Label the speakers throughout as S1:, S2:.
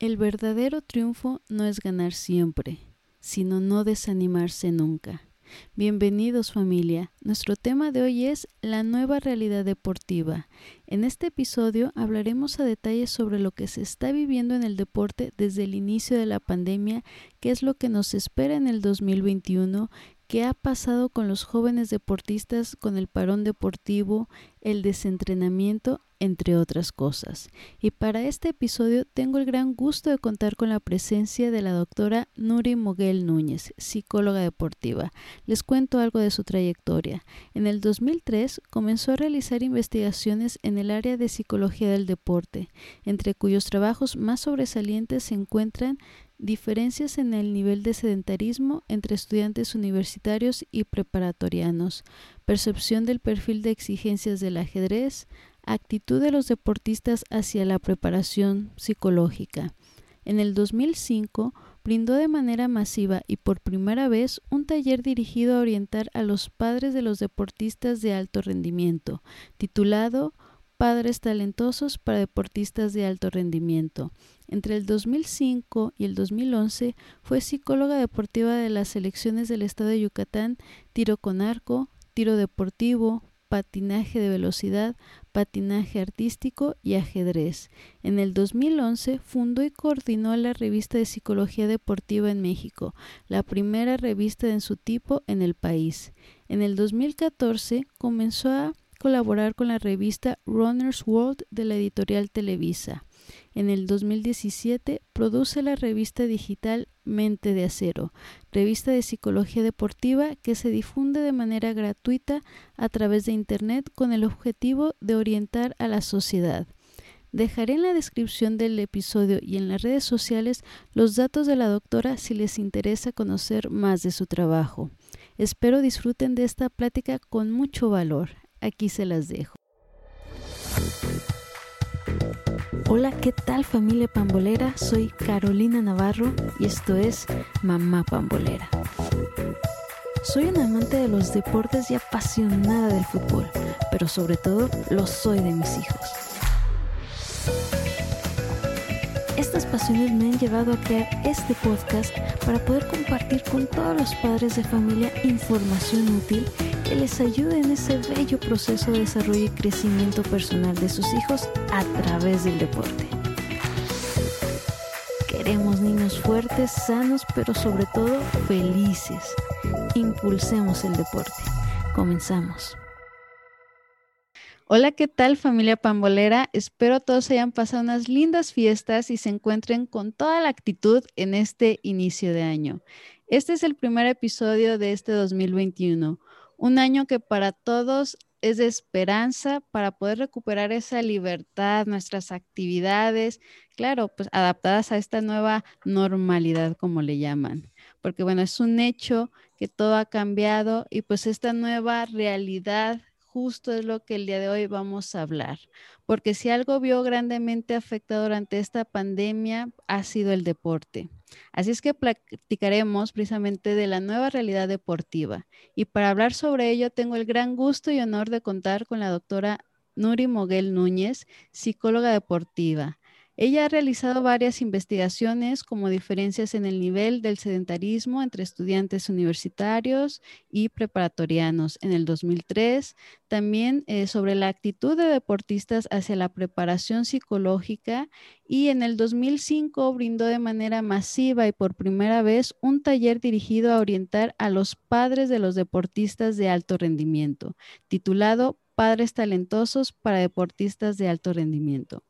S1: El verdadero triunfo no es ganar siempre, sino no desanimarse nunca. Bienvenidos familia. Nuestro tema de hoy es la nueva realidad deportiva. En este episodio hablaremos a detalle sobre lo que se está viviendo en el deporte desde el inicio de la pandemia, qué es lo que nos espera en el 2021, qué ha pasado con los jóvenes deportistas con el parón deportivo, el desentrenamiento entre otras cosas. Y para este episodio tengo el gran gusto de contar con la presencia de la doctora Nuri Moguel Núñez, psicóloga deportiva. Les cuento algo de su trayectoria. En el 2003 comenzó a realizar investigaciones en el área de psicología del deporte, entre cuyos trabajos más sobresalientes se encuentran diferencias en el nivel de sedentarismo entre estudiantes universitarios y preparatorianos, percepción del perfil de exigencias del ajedrez, actitud de los deportistas hacia la preparación psicológica. En el 2005 brindó de manera masiva y por primera vez un taller dirigido a orientar a los padres de los deportistas de alto rendimiento, titulado Padres Talentosos para Deportistas de Alto Rendimiento. Entre el 2005 y el 2011 fue psicóloga deportiva de las selecciones del estado de Yucatán, tiro con arco, tiro deportivo, patinaje de velocidad, patinaje artístico y ajedrez. En el 2011 fundó y coordinó la revista de psicología deportiva en México, la primera revista en su tipo en el país. En el 2014 comenzó a colaborar con la revista Runner's World de la editorial Televisa. En el 2017 produce la revista digital Mente de Acero, revista de psicología deportiva que se difunde de manera gratuita a través de Internet con el objetivo de orientar a la sociedad. Dejaré en la descripción del episodio y en las redes sociales los datos de la doctora si les interesa conocer más de su trabajo. Espero disfruten de esta plática con mucho valor. Aquí se las dejo. Hola, ¿qué tal familia pambolera? Soy Carolina Navarro y esto es Mamá Pambolera. Soy una amante de los deportes y apasionada del fútbol, pero sobre todo lo soy de mis hijos. Estas pasiones me han llevado a crear este podcast para poder compartir con todos los padres de familia información útil que les ayude en ese bello proceso de desarrollo y crecimiento personal de sus hijos a través del deporte. Queremos niños fuertes, sanos, pero sobre todo felices. Impulsemos el deporte. Comenzamos. Hola, ¿qué tal familia pambolera? Espero todos hayan pasado unas lindas fiestas y se encuentren con toda la actitud en este inicio de año. Este es el primer episodio de este 2021, un año que para todos es de esperanza para poder recuperar esa libertad, nuestras actividades, claro, pues adaptadas a esta nueva normalidad, como le llaman. Porque bueno, es un hecho que todo ha cambiado y pues esta nueva realidad justo es lo que el día de hoy vamos a hablar, porque si algo vio grandemente afectado durante esta pandemia ha sido el deporte. Así es que platicaremos precisamente de la nueva realidad deportiva. Y para hablar sobre ello tengo el gran gusto y honor de contar con la doctora Nuri Moguel Núñez, psicóloga deportiva. Ella ha realizado varias investigaciones como diferencias en el nivel del sedentarismo entre estudiantes universitarios y preparatorianos en el 2003, también eh, sobre la actitud de deportistas hacia la preparación psicológica y en el 2005 brindó de manera masiva y por primera vez un taller dirigido a orientar a los padres de los deportistas de alto rendimiento, titulado Padres Talentosos para Deportistas de Alto Rendimiento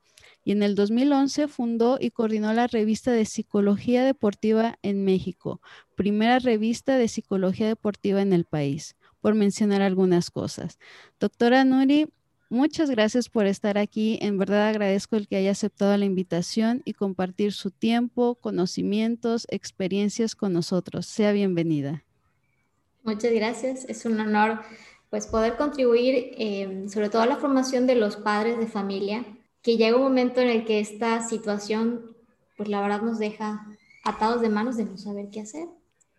S1: y en el 2011 fundó y coordinó la revista de Psicología Deportiva en México, primera revista de psicología deportiva en el país, por mencionar algunas cosas. Doctora Nuri, muchas gracias por estar aquí. En verdad agradezco el que haya aceptado la invitación y compartir su tiempo, conocimientos, experiencias con nosotros. Sea bienvenida.
S2: Muchas gracias. Es un honor pues poder contribuir eh, sobre todo a la formación de los padres de familia que llega un momento en el que esta situación, pues la verdad nos deja atados de manos de no saber qué hacer.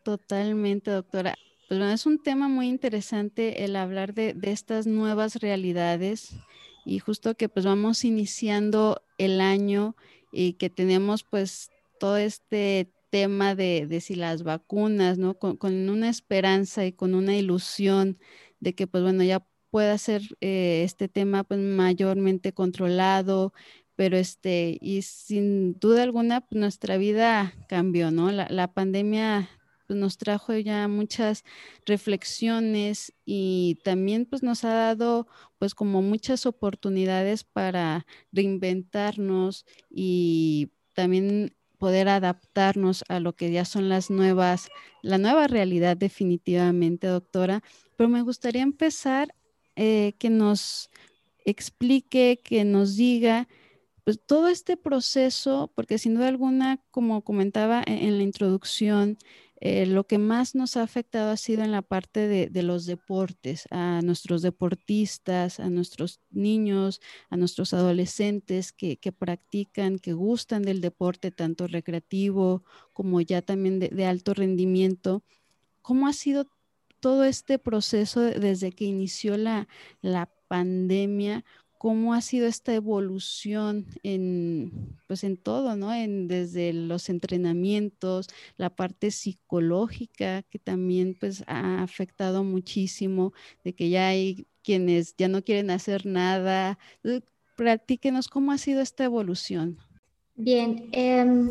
S1: Totalmente, doctora. Pues bueno, es un tema muy interesante el hablar de, estas nuevas realidades y justo que pues vamos iniciando el año y que tenemos pues todo este tema de, de si las vacunas, ¿no? Con, con, una esperanza y con una ilusión de que pues bueno, ya pueda ser eh, este tema pues mayormente controlado, pero este, y sin duda alguna pues, nuestra vida cambió, ¿no? La, la pandemia pues, nos trajo ya muchas reflexiones y también pues nos ha dado pues como muchas oportunidades para reinventarnos y también poder adaptarnos a lo que ya son las nuevas, la nueva realidad definitivamente, doctora. Pero me gustaría empezar eh, que nos explique, que nos diga pues todo este proceso, porque sin duda alguna, como comentaba e-, en, la introducción, eh, lo que más nos ha afectado ha sido en la parte de, los deportes, a nuestros deportistas, a nuestros niños, a nuestros adolescentes que, practican, que gustan del deporte, tanto recreativo como ya también de, de alto rendimiento. ¿Cómo ha sido todo este proceso desde que inició la, la pandemia? cómo ha sido esta evolución en, pues en todo, ¿no? En, desde los entrenamientos, la parte psicológica que también pues ha afectado muchísimo, de que ya hay quienes ya no quieren hacer nada. Eh, platíquenos cómo ha sido esta evolución.
S2: Bien, em,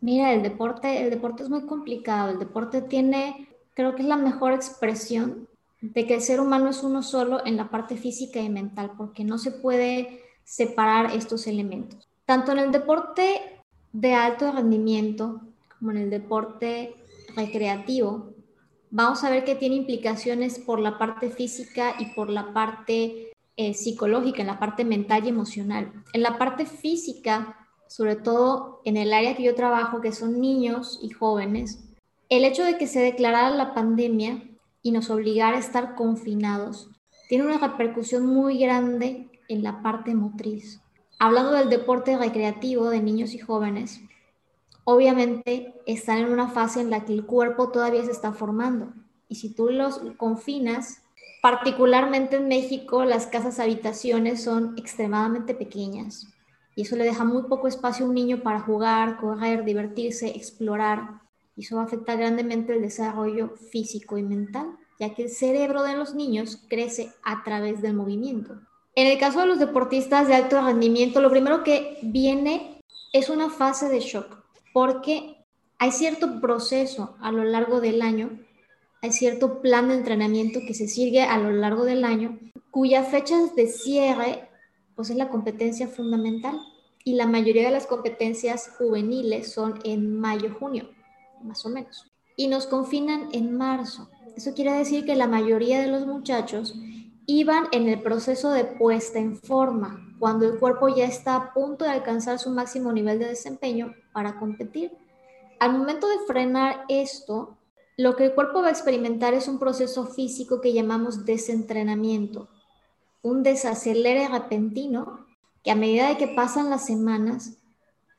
S2: mira, el deporte, el deporte es muy complicado. El deporte tiene, creo que es la mejor expresión de que el ser humano es uno solo en la parte física y mental, porque no se puede separar estos elementos. Tanto en el deporte de alto rendimiento como en el deporte recreativo, vamos a ver que tiene implicaciones por la parte física y por la parte eh, psicológica, en la parte mental y emocional. En la parte física, sobre todo en el área que yo trabajo, que son niños y jóvenes, el hecho de que se declarara la pandemia y nos obligara a estar confinados, tiene una repercusión muy grande en la parte motriz. Hablando del deporte recreativo de niños y jóvenes, obviamente están en una fase en la que el cuerpo todavía se está formando. Y si tú los confinas, particularmente en México, las casas habitaciones son extremadamente pequeñas. Y eso le deja muy poco espacio a un niño para jugar, correr, divertirse, explorar y eso va a afectar grandemente el desarrollo físico y mental, ya que el cerebro de los niños crece a través del movimiento. En el caso de los deportistas de alto rendimiento, lo primero que viene es una fase de shock, porque hay cierto proceso a lo largo del año, hay cierto plan de entrenamiento que se sigue a lo largo del año, cuya fecha de cierre pues es la competencia fundamental y la mayoría de las competencias juveniles son en mayo-junio más o menos. Y nos confinan en marzo. Eso quiere decir que la mayoría de los muchachos iban en el proceso de puesta en forma, cuando el cuerpo ya está a punto de alcanzar su máximo nivel de desempeño para competir. Al momento de frenar esto, lo que el cuerpo va a experimentar es un proceso físico que llamamos desentrenamiento, un desacelere repentino que a medida de que pasan las semanas,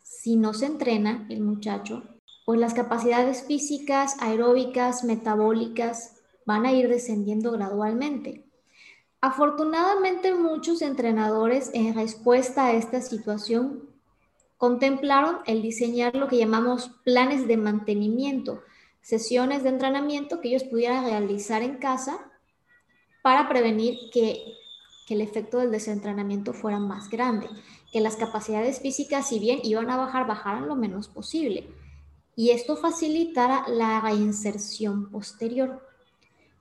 S2: si no se entrena el muchacho, pues las capacidades físicas, aeróbicas, metabólicas van a ir descendiendo gradualmente. Afortunadamente muchos entrenadores en respuesta a esta situación contemplaron el diseñar lo que llamamos planes de mantenimiento, sesiones de entrenamiento que ellos pudieran realizar en casa para prevenir que, que el efecto del desentrenamiento fuera más grande, que las capacidades físicas, si bien iban a bajar, bajaran lo menos posible y esto facilitará la reinserción posterior.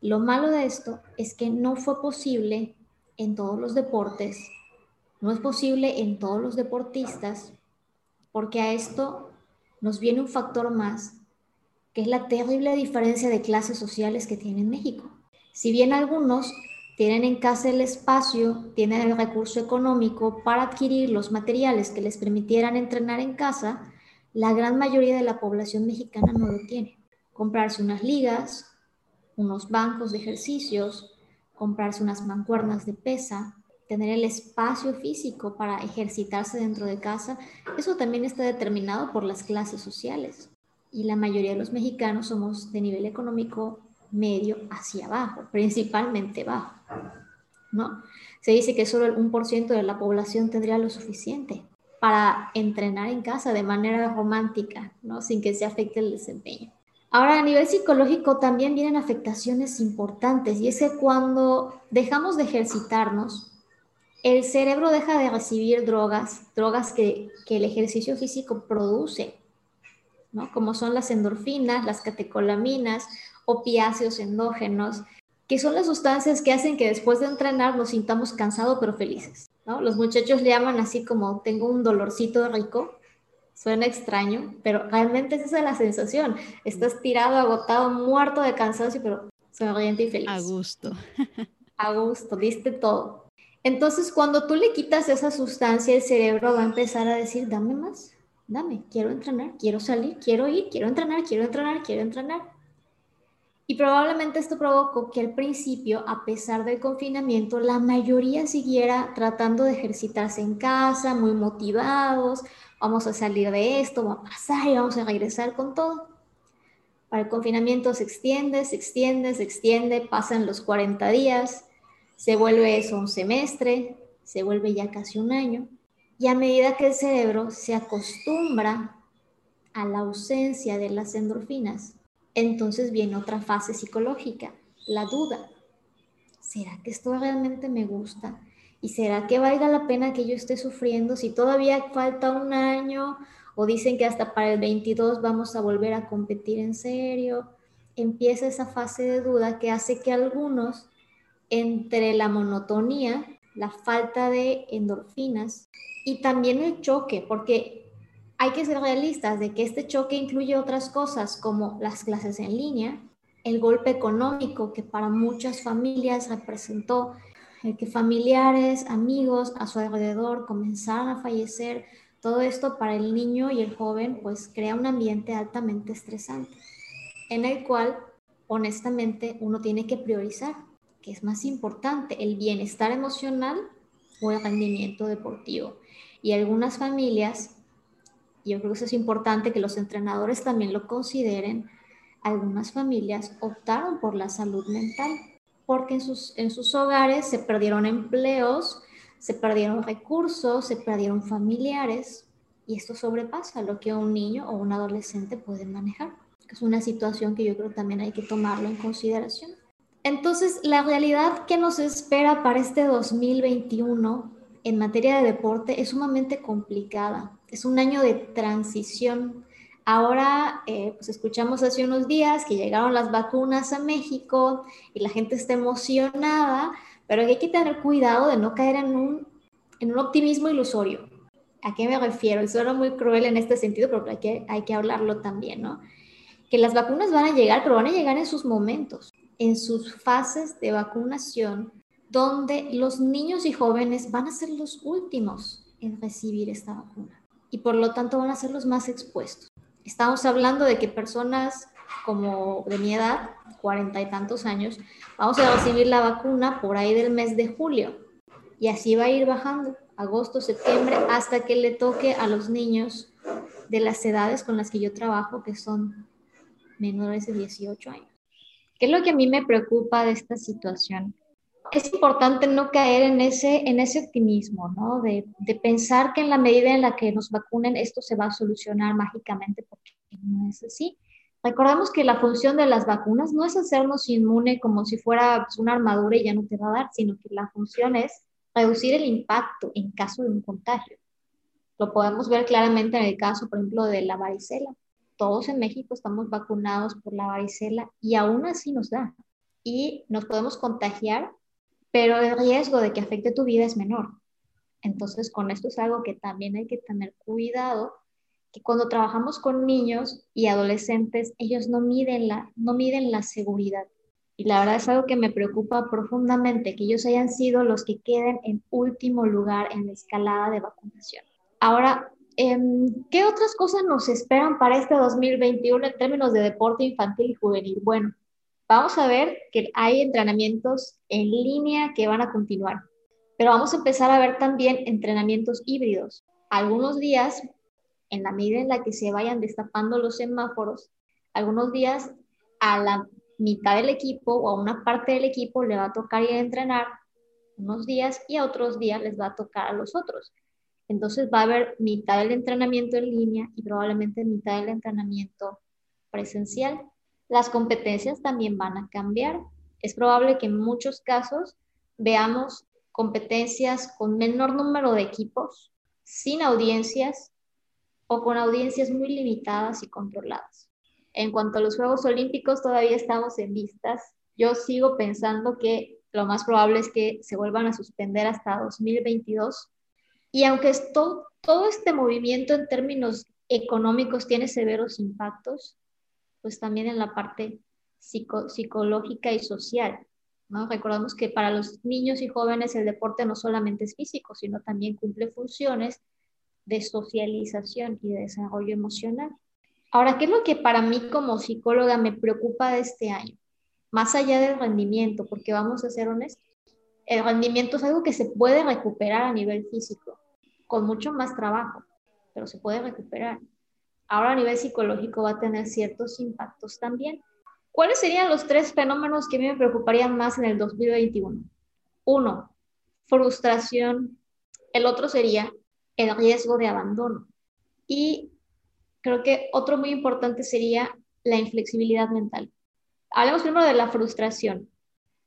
S2: Lo malo de esto es que no fue posible en todos los deportes, no es posible en todos los deportistas, porque a esto nos viene un factor más, que es la terrible diferencia de clases sociales que tiene México. Si bien algunos tienen en casa el espacio, tienen el recurso económico para adquirir los materiales que les permitieran entrenar en casa, la gran mayoría de la población mexicana no lo tiene. Comprarse unas ligas, unos bancos de ejercicios, comprarse unas mancuernas de pesa, tener el espacio físico para ejercitarse dentro de casa, eso también está determinado por las clases sociales. Y la mayoría de los mexicanos somos de nivel económico medio hacia abajo, principalmente bajo. ¿no? Se dice que solo el 1% de la población tendría lo suficiente para entrenar en casa de manera romántica, ¿no? sin que se afecte el desempeño. Ahora, a nivel psicológico también vienen afectaciones importantes y es que cuando dejamos de ejercitarnos, el cerebro deja de recibir drogas, drogas que, el ejercicio físico produce, ¿no? como son las endorfinas, las catecolaminas, opiáceos endógenos, que son las sustancias que hacen que después de entrenar nos sintamos cansados pero felices. ¿No? Los muchachos le llaman así como tengo un dolorcito rico, Suena extraño, pero realmente esa es la sensación. Estás tirado, agotado, muerto de cansancio, pero sonriente y feliz.
S1: A gusto.
S2: A gusto, diste todo. Entonces, cuando tú le quitas esa sustancia, el cerebro va a empezar a decir, dame más, dame, quiero entrenar, quiero salir, quiero ir, quiero entrenar, quiero entrenar, quiero entrenar. Y probablemente esto provocó que al principio, a pesar del confinamiento, la mayoría siguiera tratando de ejercitarse en casa, muy motivados, vamos a salir de esto, va a pasar y vamos a regresar con todo. Para el confinamiento se extiende, se extiende, se extiende, pasan los 40 días, se vuelve eso un semestre, se vuelve ya casi un año, y a medida que el cerebro se acostumbra a la ausencia de las endorfinas, entonces viene otra fase psicológica, la duda. ¿Será que esto realmente me gusta? ¿Y será que valga la pena que yo esté sufriendo si todavía falta un año o dicen que hasta para el 22 vamos a volver a competir en serio? Empieza esa fase de duda que hace que algunos, entre la monotonía, la falta de endorfinas y también el choque, porque hay que ser realistas de que este choque incluye otras cosas como las clases en línea, el golpe económico que para muchas familias representó el que familiares, amigos a su alrededor comenzaran a fallecer, todo esto para el niño y el joven pues crea un ambiente altamente estresante, en el cual honestamente uno tiene que priorizar, que es más importante, el bienestar emocional o el rendimiento deportivo. Y algunas familias, yo creo que eso es importante que los entrenadores también lo consideren, algunas familias optaron por la salud mental porque en sus, en sus hogares se perdieron empleos, se perdieron recursos, se perdieron familiares y esto sobrepasa lo que un niño o un adolescente puede manejar. Es una situación que yo creo también hay que tomarlo en consideración. Entonces, la realidad que nos espera para este 2021 en materia de deporte es sumamente complicada. Es un año de transición Ahora, eh, pues escuchamos hace unos días que llegaron las vacunas a México y la gente está emocionada, pero hay que tener cuidado de no caer en un, en un optimismo ilusorio. ¿A qué me refiero? Suena muy cruel en este sentido, pero hay que, hay que hablarlo también, ¿no? Que las vacunas van a llegar, pero van a llegar en sus momentos, en sus fases de vacunación, donde los niños y jóvenes van a ser los últimos en recibir esta vacuna y por lo tanto van a ser los más expuestos. Estamos hablando de que personas como de mi edad, cuarenta y tantos años, vamos a recibir la vacuna por ahí del mes de julio. Y así va a ir bajando, agosto, septiembre, hasta que le toque a los niños de las edades con las que yo trabajo, que son menores de 18 años. ¿Qué es lo que a mí me preocupa de esta situación? Es importante no caer en ese, en ese optimismo, ¿no? De, de, pensar que en la medida en la que nos vacunen esto se va a solucionar mágicamente, porque no es así. Recordemos que la función de las vacunas no es hacernos inmune como si fuera pues, una armadura y ya no te va a dar, sino que la función es reducir el impacto en caso de un contagio. Lo podemos ver claramente en el caso, por ejemplo, de la varicela. Todos en México estamos vacunados por la varicela y aún así nos da. Y nos podemos contagiar pero el riesgo de que afecte tu vida es menor. Entonces, con esto es algo que también hay que tener cuidado, que cuando trabajamos con niños y adolescentes, ellos no miden la, no miden la seguridad. Y la verdad es algo que me preocupa profundamente, que ellos hayan sido los que queden en último lugar en la escalada de vacunación. Ahora, em, ¿qué otras cosas nos esperan para este 2021 en términos de deporte infantil y juvenil? Bueno, Vamos a ver que hay entrenamientos en línea que van a continuar, pero vamos a empezar a ver también entrenamientos híbridos. Algunos días, en la medida en la que se vayan destapando los semáforos, algunos días a la mitad del equipo o a una parte del equipo le va a tocar ir a entrenar unos días y a otros días les va a tocar a los otros. Entonces va a haber mitad del entrenamiento en línea y probablemente mitad del entrenamiento presencial. Las competencias también van a cambiar. Es probable que en muchos casos veamos competencias con menor número de equipos, sin audiencias o con audiencias muy limitadas y controladas. En cuanto a los Juegos Olímpicos, todavía estamos en vistas. Yo sigo pensando que lo más probable es que se vuelvan a suspender hasta 2022. Y aunque todo este movimiento en términos económicos tiene severos impactos, pues también en la parte psicológica y social. Recordamos que para los niños y jóvenes el deporte no solamente es físico, sino también cumple funciones de socialización y de desarrollo emocional. Ahora, ¿qué es lo que para mí como psicóloga me preocupa de este año? Más allá del rendimiento, porque vamos a ser honestos, el rendimiento es algo que se puede recuperar a nivel físico, con mucho más trabajo, pero se puede recuperar. Ahora a nivel psicológico va a tener ciertos impactos también. ¿Cuáles serían los tres fenómenos que a mí me preocuparían más en el 2021? Uno, frustración. El otro sería el riesgo de abandono. Y creo que otro muy importante sería la inflexibilidad mental. Hablemos primero de la frustración.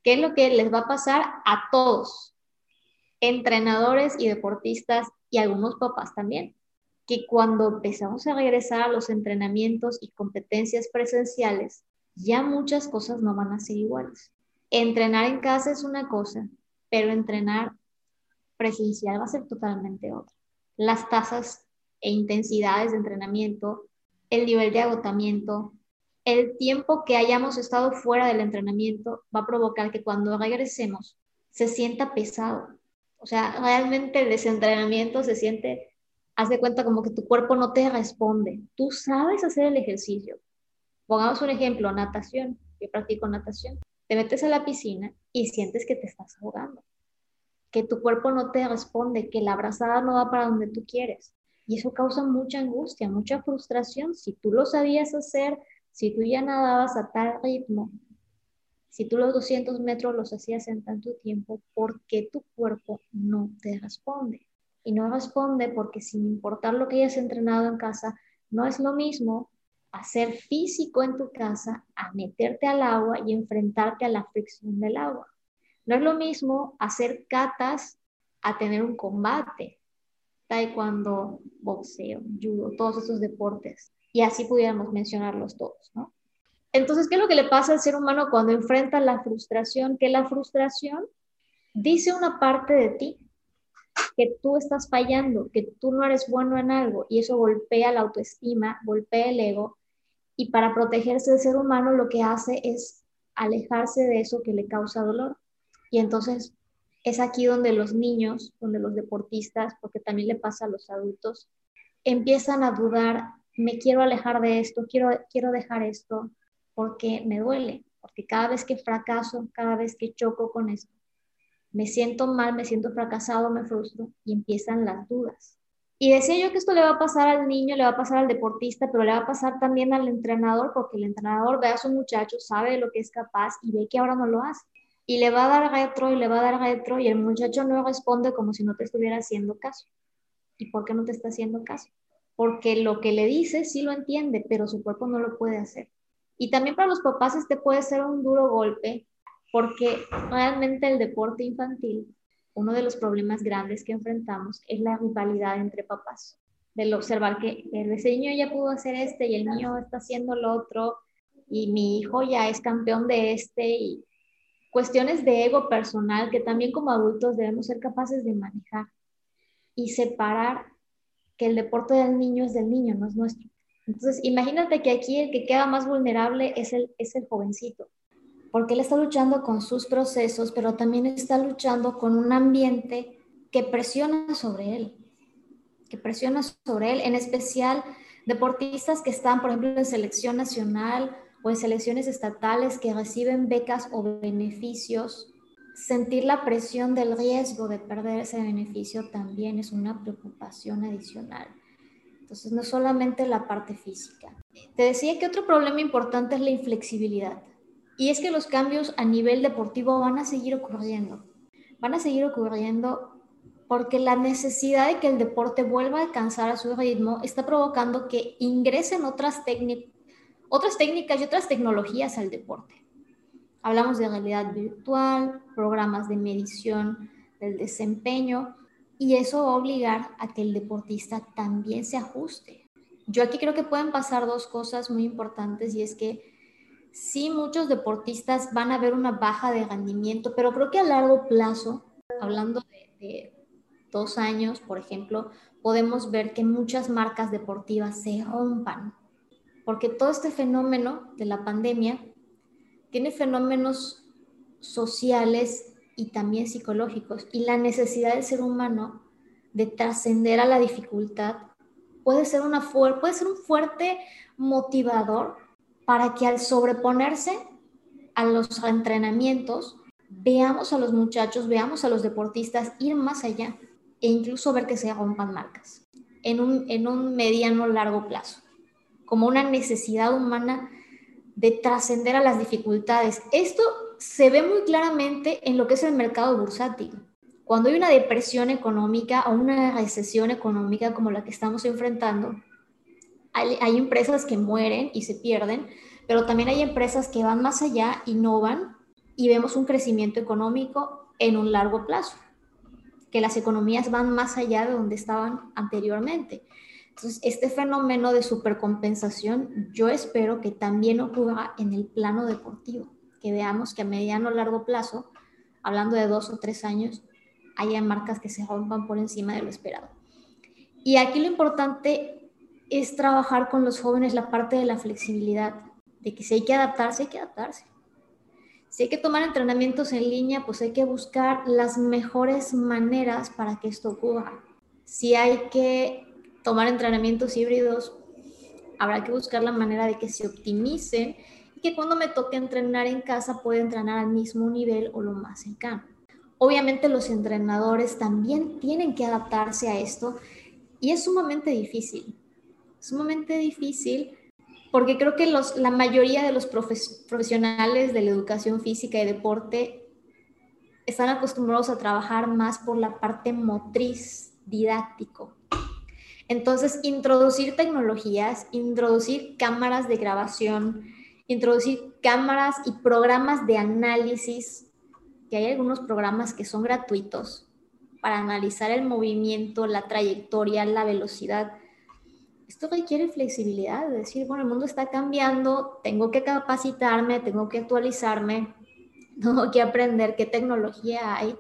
S2: ¿Qué es lo que les va a pasar a todos? Entrenadores y deportistas y algunos papás también. Que cuando empezamos a regresar a los entrenamientos y competencias presenciales, ya muchas cosas no van a ser iguales. Entrenar en casa es una cosa, pero entrenar presencial va a ser totalmente otra las tasas e intensidades de entrenamiento, el nivel de agotamiento, el tiempo que hayamos estado fuera del entrenamiento va a provocar que cuando regresemos se sienta pesado. O sea, realmente el desentrenamiento se siente, haz de cuenta como que tu cuerpo no te responde. Tú sabes hacer el ejercicio. Pongamos un ejemplo, natación. Yo practico natación. Te metes a la piscina y sientes que te estás ahogando que tu cuerpo no te responde, que la abrazada no va para donde tú quieres. Y eso causa mucha angustia, mucha frustración. Si tú lo sabías hacer, si tú ya nadabas a tal ritmo, si tú los 200 metros los hacías en tanto tiempo, ¿por qué tu cuerpo no te responde? Y no responde porque sin importar lo que hayas entrenado en casa, no es lo mismo hacer físico en tu casa a meterte al agua y enfrentarte a la fricción del agua. No es lo mismo hacer catas a tener un combate. Taekwondo, boxeo, judo, todos esos deportes. Y así pudiéramos mencionarlos todos, ¿no? Entonces, ¿qué es lo que le pasa al ser humano cuando enfrenta la frustración? Que la frustración dice una parte de ti que tú estás fallando, que tú no eres bueno en algo y eso golpea la autoestima, golpea el ego y para protegerse del ser humano lo que hace es alejarse de eso que le causa dolor. Y entonces es aquí donde los niños, donde los deportistas, porque también le pasa a los adultos, empiezan a dudar, me quiero alejar de esto, quiero, quiero dejar esto, porque me duele, porque cada vez que fracaso, cada vez que choco con esto, me siento mal, me siento fracasado, me frustro y empiezan las dudas. Y decía yo que esto le va a pasar al niño, le va a pasar al deportista, pero le va a pasar también al entrenador, porque el entrenador ve a su muchacho, sabe de lo que es capaz y ve que ahora no lo hace y le va a dar retro y le va a dar retro y el muchacho no responde como si no te estuviera haciendo caso. ¿Y por qué no te está haciendo caso? Porque lo que le dice sí lo entiende, pero su cuerpo no lo puede hacer. Y también para los papás este puede ser un duro golpe, porque realmente el deporte infantil, uno de los problemas grandes que enfrentamos es la rivalidad entre papás. Del observar que el niño ya pudo hacer este y el niño está haciendo lo otro y mi hijo ya es campeón de este y cuestiones de ego personal que también como adultos debemos ser capaces de manejar y separar que el deporte del niño es del niño, no es nuestro. Entonces, imagínate que aquí el que queda más vulnerable es el, es el jovencito, porque él está luchando con sus procesos, pero también está luchando con un ambiente que presiona sobre él, que presiona sobre él, en especial deportistas que están, por ejemplo, en selección nacional o en selecciones estatales que reciben becas o beneficios, sentir la presión del riesgo de perder ese beneficio también es una preocupación adicional. Entonces, no solamente la parte física. Te decía que otro problema importante es la inflexibilidad. Y es que los cambios a nivel deportivo van a seguir ocurriendo. Van a seguir ocurriendo porque la necesidad de que el deporte vuelva a alcanzar a su ritmo está provocando que ingresen otras, otras técnicas y otras tecnologías al deporte. Hablamos de realidad virtual, programas de medición del desempeño, y eso va a obligar a que el deportista también se ajuste. Yo aquí creo que pueden pasar dos cosas muy importantes y es que sí muchos deportistas van a ver una baja de rendimiento, pero creo que a largo plazo, hablando de, dos años, por ejemplo, podemos ver que muchas marcas deportivas se rompan, porque todo este fenómeno de la pandemia tiene fenómenos sociales y también psicológicos, y la necesidad del ser humano de trascender a la dificultad puede ser, una puede ser un fuerte motivador para que al sobreponerse a los entrenamientos, veamos a los muchachos, veamos a los deportistas ir más allá e incluso ver que se rompan marcas en un, en un mediano largo plazo, como una necesidad humana de trascender a las dificultades. Esto se ve muy claramente en lo que es el mercado bursátil. Cuando hay una depresión económica o una recesión económica como la que estamos enfrentando, hay, empresas que mueren y se pierden, pero también hay empresas que van más allá, innovan y vemos un crecimiento económico en un largo plazo, que las economías van más allá de donde estaban anteriormente. Entonces, este fenómeno de supercompensación yo espero que también ocurra en el plano deportivo, que veamos que a mediano o largo plazo, hablando de dos o tres años, haya marcas que se rompan por encima de lo esperado. Y aquí lo importante es trabajar con los jóvenes la parte de la flexibilidad, de que si hay que adaptarse, hay que adaptarse. Si hay que tomar entrenamientos en línea, pues hay que buscar las mejores maneras para que esto ocurra. Si hay que tomar entrenamientos híbridos, habrá que buscar la manera de que se optimicen y que cuando me toque entrenar en casa pueda entrenar al mismo nivel o lo más cercano. Obviamente los entrenadores también tienen que adaptarse a esto y es sumamente difícil sumamente difícil porque creo que los, la mayoría de los profesionales de la educación física y deporte están acostumbrados a trabajar más por la parte motriz, didáctico. Entonces, introducir tecnologías, introducir cámaras de grabación, introducir cámaras y programas de análisis, que hay algunos programas que son gratuitos para analizar el movimiento, la trayectoria, la velocidad esto requiere flexibilidad, es decir, bueno, el mundo está cambiando, tengo que capacitarme, tengo que actualizarme, tengo que aprender qué tecnología hay,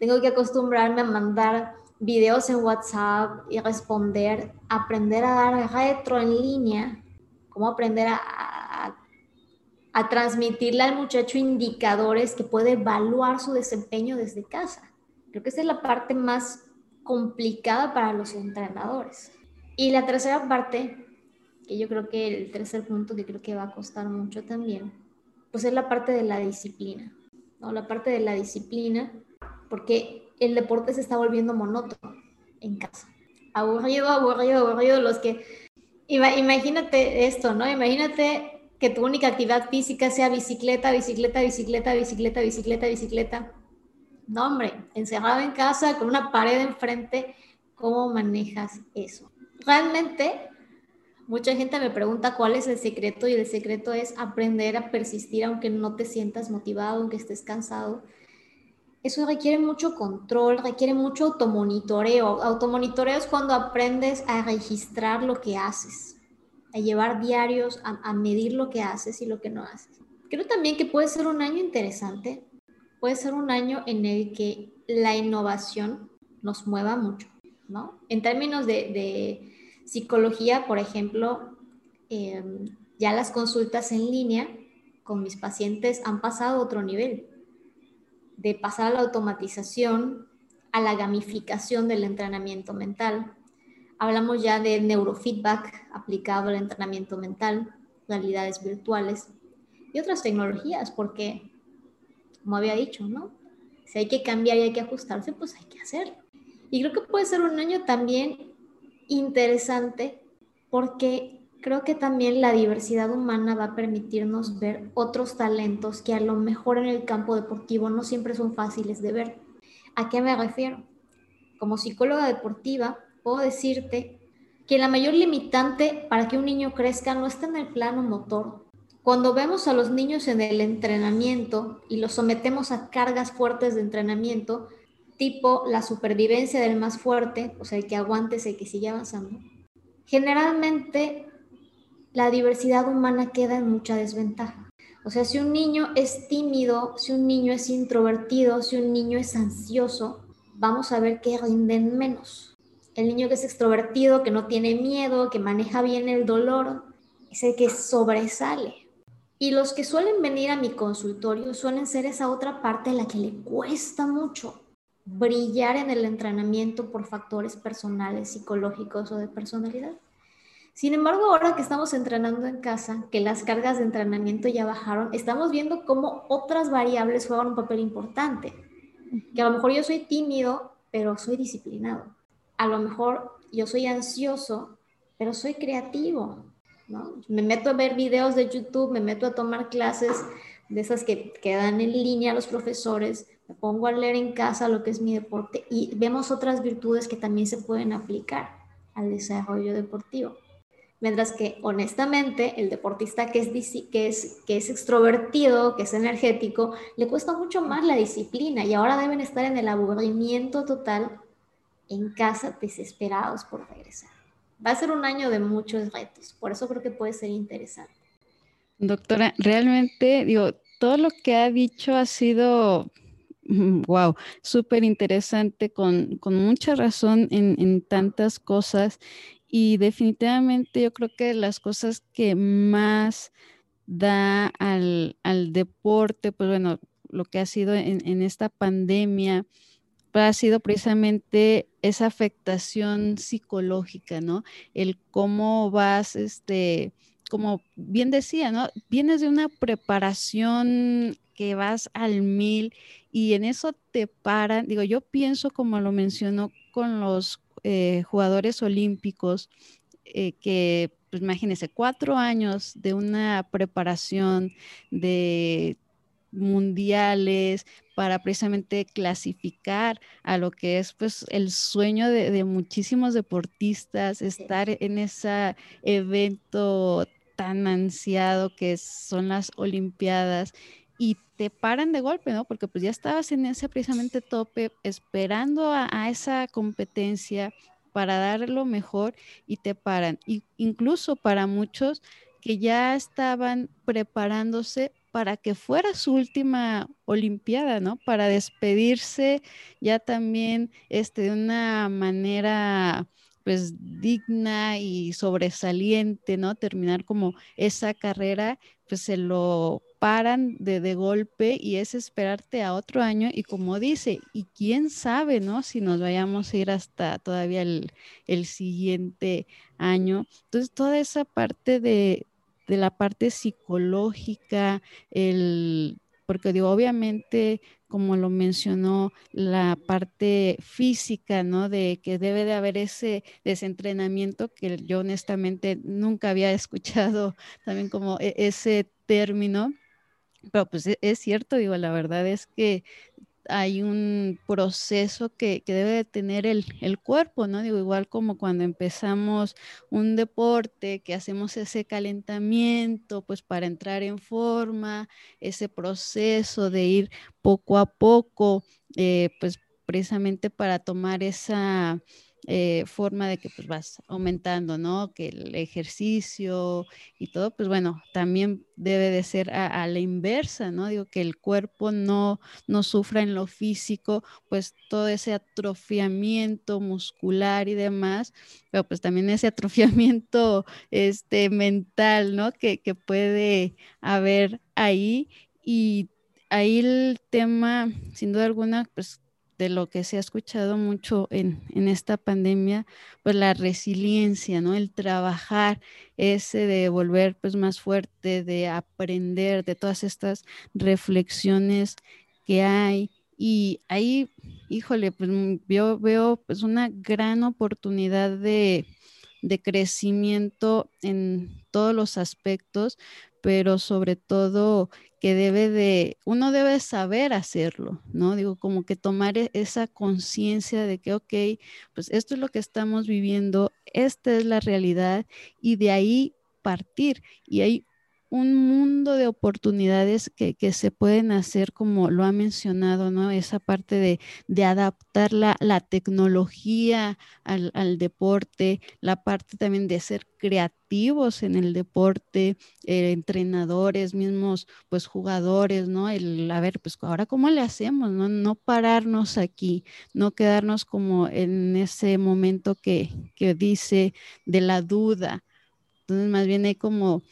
S2: tengo que acostumbrarme a mandar videos en WhatsApp y responder, aprender a dar retro en línea, cómo aprender a, a, a transmitirle al muchacho indicadores que puede evaluar su desempeño desde casa. Creo que esa es la parte más complicada para los entrenadores. Y la tercera parte, que yo creo que el tercer punto que creo que va a costar mucho también, pues es la parte de la disciplina, ¿no? La parte de la disciplina, porque el deporte se está volviendo monótono en casa. Aburrido, aburrido, aburrido. Los que. Imagínate esto, ¿no? Imagínate que tu única actividad física sea bicicleta, bicicleta, bicicleta, bicicleta, bicicleta, bicicleta. No, hombre, encerrado en casa con una pared enfrente, ¿cómo manejas eso? Realmente mucha gente me pregunta cuál es el secreto y el secreto es aprender a persistir aunque no te sientas motivado, aunque estés cansado. Eso requiere mucho control, requiere mucho automonitoreo. Automonitoreo es cuando aprendes a registrar lo que haces, a llevar diarios, a, a medir lo que haces y lo que no haces. Creo también que puede ser un año interesante, puede ser un año en el que la innovación nos mueva mucho ¿no? En términos de, psicología, por ejemplo, em, ya las consultas en línea con mis pacientes han pasado a otro nivel, de pasar a la automatización, a la gamificación del entrenamiento mental. Hablamos ya de neurofeedback aplicado al entrenamiento mental, realidades virtuales y otras tecnologías, porque, como había dicho, ¿no? Si hay que cambiar y hay que ajustarse, pues hay que hacerlo. Y creo que puede ser un año también interesante porque creo que también la diversidad humana va a permitirnos ver otros talentos que a lo mejor en el campo deportivo no siempre son fáciles de ver. ¿A qué me refiero? como psicóloga deportiva, puedo decirte que la mayor limitante para que un niño crezca no está en el plano motor. Cuando vemos a los niños en el entrenamiento y los sometemos a cargas fuertes de entrenamiento, tipo la supervivencia del más fuerte, o sea, el que aguante el que sigue avanzando, generalmente la diversidad humana queda en mucha desventaja. O sea, si un niño es tímido, si un niño es introvertido, si un niño es ansioso, vamos a ver que rinden menos. El niño que es extrovertido, que no tiene miedo, que maneja bien el dolor, es el que sobresale. Y los que suelen venir a mi consultorio suelen ser esa otra parte a la que le cuesta mucho brillar en el entrenamiento por factores personales, psicológicos o de personalidad. Sin embargo, ahora que estamos entrenando en casa, que las cargas de entrenamiento ya bajaron, estamos viendo cómo otras variables juegan un papel importante. Que a lo mejor yo soy tímido, pero soy disciplinado. A lo mejor yo soy ansioso, pero soy creativo. Me meto a ver videos de YouTube, me meto a tomar clases de esas que, quedan en línea los profesores, me pongo a leer en casa lo que es mi deporte y vemos otras virtudes que también se pueden aplicar al desarrollo deportivo. Mientras que honestamente el deportista que es, que, es, que es extrovertido, que es energético, le cuesta mucho más la disciplina y ahora deben estar en el aburrimiento total en casa desesperados por regresar. Va a ser un año de muchos retos, por eso creo que puede ser interesante.
S1: Doctora, realmente, digo, todo lo que ha dicho ha sido, wow, súper interesante, con, con, mucha razón en, en, tantas cosas. Y definitivamente yo creo que las cosas que más da al, al deporte, pues bueno, lo que ha sido en, en esta pandemia, pues ha sido precisamente esa afectación psicológica, ¿no? El cómo vas, este, como bien decía, ¿no? Vienes de una preparación que vas al mil y en eso te paran. Digo, yo pienso, como lo mencionó con los eh, jugadores olímpicos, eh, que, pues imagínense, cuatro años de una preparación de mundiales para precisamente clasificar a lo que es pues el sueño de, de muchísimos deportistas, estar en ese evento tan ansiado que son las Olimpiadas y te paran de golpe, ¿no? Porque pues ya estabas en ese precisamente tope, esperando a, esa competencia para dar lo mejor y te paran. Y incluso para muchos que ya estaban preparándose para que fuera su última Olimpiada, ¿no? Para despedirse ya también este, de una manera pues digna y sobresaliente, ¿no? Terminar como esa carrera, pues se lo paran de, de golpe y es esperarte a otro año y como dice, y quién sabe, ¿no? Si nos vayamos a ir hasta todavía el, el siguiente año. Entonces, toda esa parte de, de la parte psicológica, el porque digo, obviamente, como lo mencionó, la parte física, ¿no? De que debe de haber ese desentrenamiento que yo honestamente nunca había escuchado también como e-, ese término. Pero pues e-, es cierto, digo, la verdad es que hay un proceso que, debe de tener el, cuerpo, ¿no? Digo, igual como cuando empezamos un deporte, que hacemos ese calentamiento, pues para entrar en forma, ese proceso de ir poco a poco, eh, pues precisamente para tomar esa eh, forma de que pues vas aumentando, ¿no? Que el ejercicio y todo, pues bueno, también debe de ser a, la inversa, ¿no? Digo, que el cuerpo no, no sufra en lo físico, pues todo ese atrofiamiento muscular y demás, pero pues también ese atrofiamiento este, mental, ¿no? Que, que puede haber ahí y ahí el tema, sin duda alguna, pues de lo que se ha escuchado mucho en, esta pandemia, pues la resiliencia, ¿no? El trabajar ese de volver pues más fuerte, de aprender de todas estas reflexiones que hay. Y ahí, híjole, pues mm, yo veo pues una gran oportunidad de, de crecimiento en todos los aspectos, pero sobre todo que debe de, uno debe saber hacerlo, ¿no? Digo, como que tomar e, esa conciencia de que, ok, pues esto es lo que estamos viviendo, esta es la realidad y de ahí partir. Y hay un mundo de oportunidades que, se pueden hacer, como lo ha mencionado, ¿no? Esa parte de, de adaptar la, tecnología al, deporte, la parte también de ser creativos en el deporte, eh, entrenadores, mismos, pues jugadores, ¿no? El, a ver, pues ahora cómo le hacemos, ¿no? No pararnos aquí, no quedarnos como en ese momento que, que dice de la duda. Entonces, más bien hay como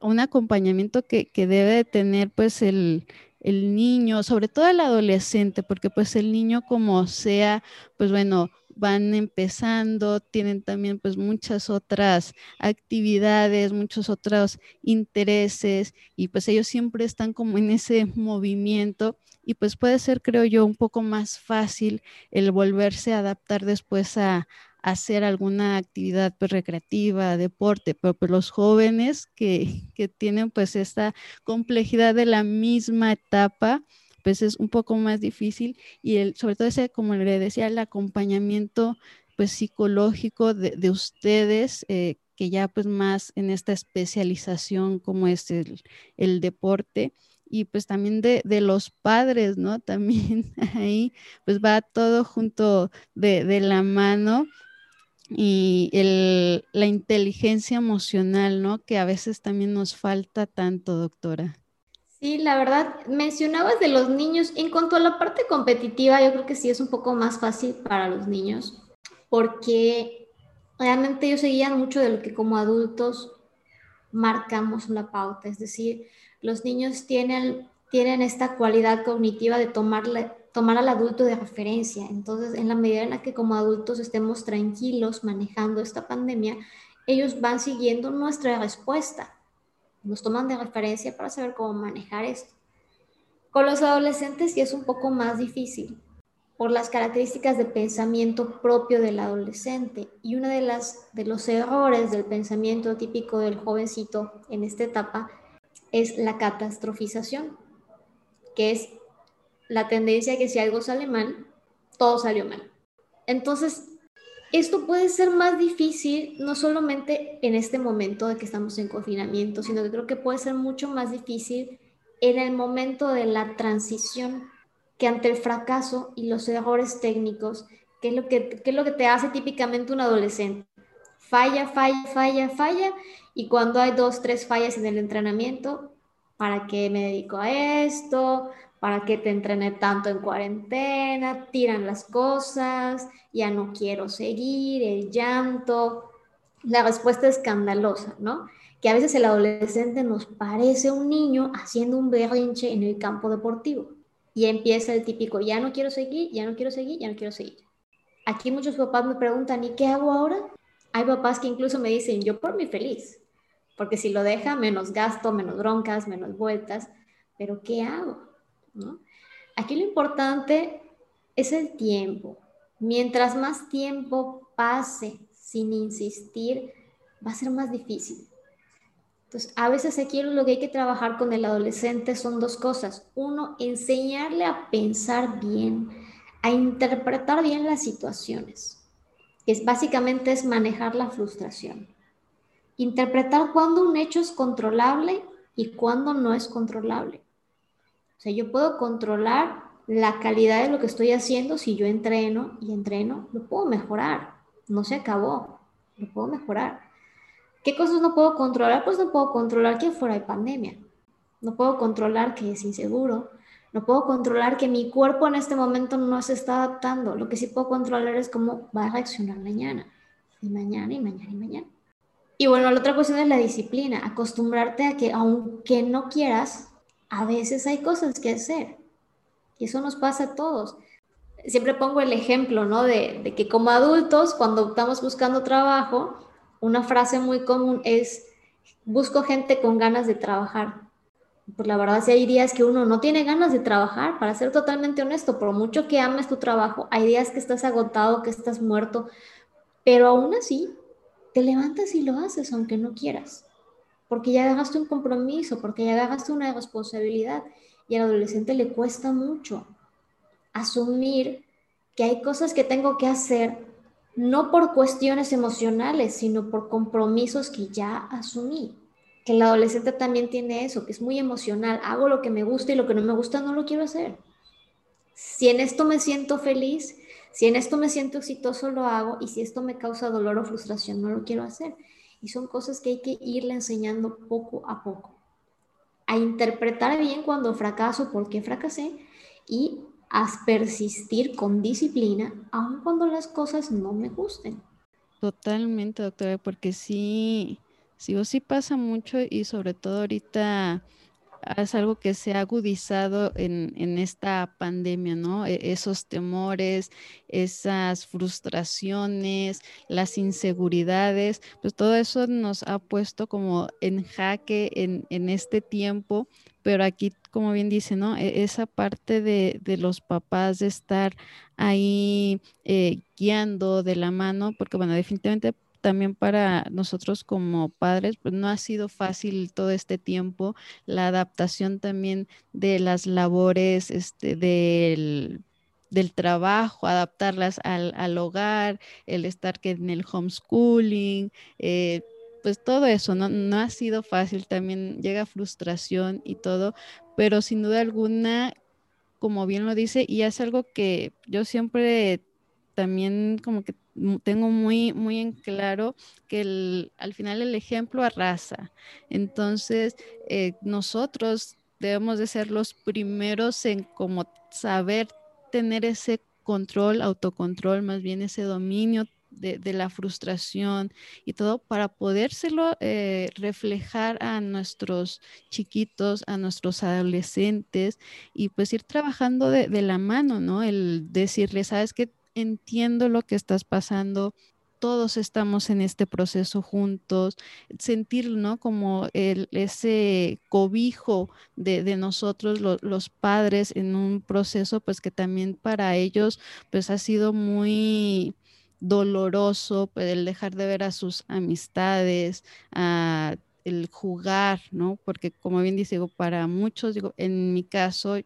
S1: un acompañamiento que, debe de tener pues el, niño, sobre todo el adolescente, porque pues el niño como sea, pues bueno, van empezando, tienen también pues muchas otras actividades, muchos otros intereses y pues ellos siempre están como en ese movimiento y pues puede ser, creo yo, un poco más fácil el volverse a adaptar después a, hacer alguna actividad pues, recreativa, deporte, pero pues, los jóvenes que, tienen pues esta complejidad de la misma etapa, pues es un poco más difícil y el, sobre todo ese, como le decía, el acompañamiento pues psicológico de, ustedes, eh, que ya pues más en esta especialización como es el, deporte y pues también de, los padres, ¿no? También ahí pues va todo junto de, de la mano y el, la inteligencia emocional, ¿no? Que a veces también nos falta tanto, doctora.
S2: Sí, la verdad, mencionabas de los niños. En cuanto a la parte competitiva, yo creo que sí es un poco más fácil para los niños, porque realmente ellos seguían mucho de lo que como adultos marcamos la pauta. Es decir, los niños tienen, tienen esta cualidad cognitiva de tomarle tomar al adulto de referencia. Entonces, en la medida en la que como adultos estemos tranquilos manejando esta pandemia, ellos van siguiendo nuestra respuesta. Nos toman de referencia para saber cómo manejar esto. Con los adolescentes sí es un poco más difícil por las características de pensamiento propio del adolescente. Y uno de, las, de los errores del pensamiento típico del jovencito en esta etapa es la catastrofización, que es la tendencia que si algo sale mal, todo salió mal. Entonces, esto puede ser más difícil, no solamente en este momento de que estamos en confinamiento, sino que creo que puede ser mucho más difícil en el momento de la transición, que ante el fracaso y los errores técnicos, que es lo que, es lo que te hace típicamente un adolescente. Falla, falla, falla, falla, y cuando hay dos, tres fallas en el entrenamiento, ¿para qué me dedico a esto? ¿Para qué te entrené tanto en cuarentena? Tiran las cosas, ya no quiero seguir, el llanto. La respuesta es escandalosa, ¿no? Que a veces el adolescente nos parece un niño haciendo un berrinche en el campo deportivo. Y empieza el típico, ya no quiero seguir, ya no quiero seguir, ya no quiero seguir. Aquí muchos papás me preguntan, ¿y qué hago ahora? Hay papás que incluso me dicen, yo por mí feliz, porque si lo deja, menos gasto, menos broncas, menos vueltas, pero ¿qué hago? Aquí lo importante es el tiempo. Mientras más tiempo pase sin insistir, va a ser más difícil. Entonces, a veces aquí lo que hay que trabajar con el adolescente son dos cosas. Uno, enseñarle a pensar bien, a interpretar bien las situaciones, que básicamente es manejar la frustración. Interpretar cuándo un hecho es controlable y cuándo no es controlable. O sea, yo puedo controlar la calidad de lo que estoy haciendo si yo entreno y entreno, lo puedo mejorar. No se acabó, lo puedo mejorar. ¿Qué cosas no puedo controlar? Pues no puedo controlar que fuera de pandemia. No puedo controlar que es inseguro. No puedo controlar que mi cuerpo en este momento no se está adaptando. Lo que sí puedo controlar es cómo va a reaccionar mañana. Y mañana y mañana y mañana. Y bueno, la otra cuestión es la disciplina. Acostumbrarte a que aunque no quieras, a veces hay cosas que hacer. Y eso nos pasa a todos. Siempre pongo el ejemplo, ¿no? De, que como adultos, cuando estamos buscando trabajo, una frase muy común es, busco gente con ganas de trabajar. Pues la verdad, si hay días que uno no tiene ganas de trabajar, para ser totalmente honesto, por mucho que ames tu trabajo, hay días que estás agotado, que estás muerto, pero aún así te levantas y lo haces aunque no quieras, porque ya agarraste un compromiso, porque ya agarraste una responsabilidad y al adolescente le cuesta mucho asumir que hay cosas que tengo que hacer no por cuestiones emocionales, sino por compromisos que ya asumí. Que el adolescente también tiene eso, que es muy emocional. Hago lo que me gusta y lo que no me gusta no lo quiero hacer. Si en esto me siento feliz, si en esto me siento exitoso, lo hago. Y si esto me causa dolor o frustración, no lo quiero hacer. Y son cosas que hay que irle enseñando poco a poco. A interpretar bien cuando fracaso, por qué fracasé, y a persistir con disciplina, aun cuando las cosas no me gusten.
S1: Totalmente, doctora, porque sí, sí o sí pasa mucho y sobre todo ahorita es algo que se ha agudizado en, en, esta pandemia, ¿no? E, esos temores, esas frustraciones, las inseguridades, pues todo eso nos ha puesto como en jaque en, en este tiempo, pero aquí, como bien dice, ¿no? E, esa parte de, de los papás de estar ahí eh, guiando de la mano, porque bueno, definitivamente también para nosotros como padres, pues no ha sido fácil todo este tiempo, la adaptación también de las labores este, del, trabajo, adaptarlas al, hogar, el estar en el homeschooling, eh, pues todo eso, ¿no? no ha sido fácil, también llega frustración y todo, pero sin duda alguna, como bien lo dice, y es algo que yo siempre también como que tengo muy, muy en claro que al final el ejemplo arrasa. Entonces, eh, nosotros debemos de ser los primeros en como saber tener ese control, autocontrol, más bien ese dominio de, la frustración y todo para podérselo eh, reflejar a nuestros chiquitos, a nuestros adolescentes y pues ir trabajando de, de la mano, ¿no? El decirles, sabes que entiendo lo que estás pasando, todos estamos en este proceso juntos, sentir, ¿no? Como el, ese cobijo de, nosotros, los padres, en un proceso, pues que también para ellos, pues ha sido muy doloroso, pues, el dejar de ver a sus amistades, a el jugar, ¿no? Porque como bien dice, digo, para muchos, digo, en mi caso,